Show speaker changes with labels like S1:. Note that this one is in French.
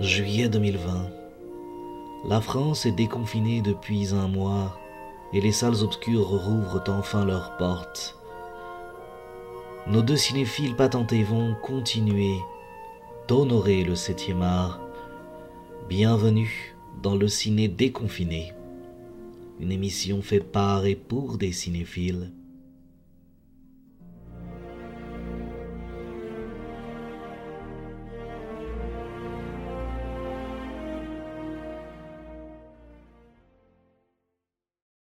S1: Juillet 2020. La France est déconfinée depuis un mois et les salles obscures rouvrent enfin leurs portes. Nos deux cinéphiles patentés vont continuer d'honorer le septième art. Bienvenue dans le ciné déconfiné, une émission faite par et pour des cinéphiles.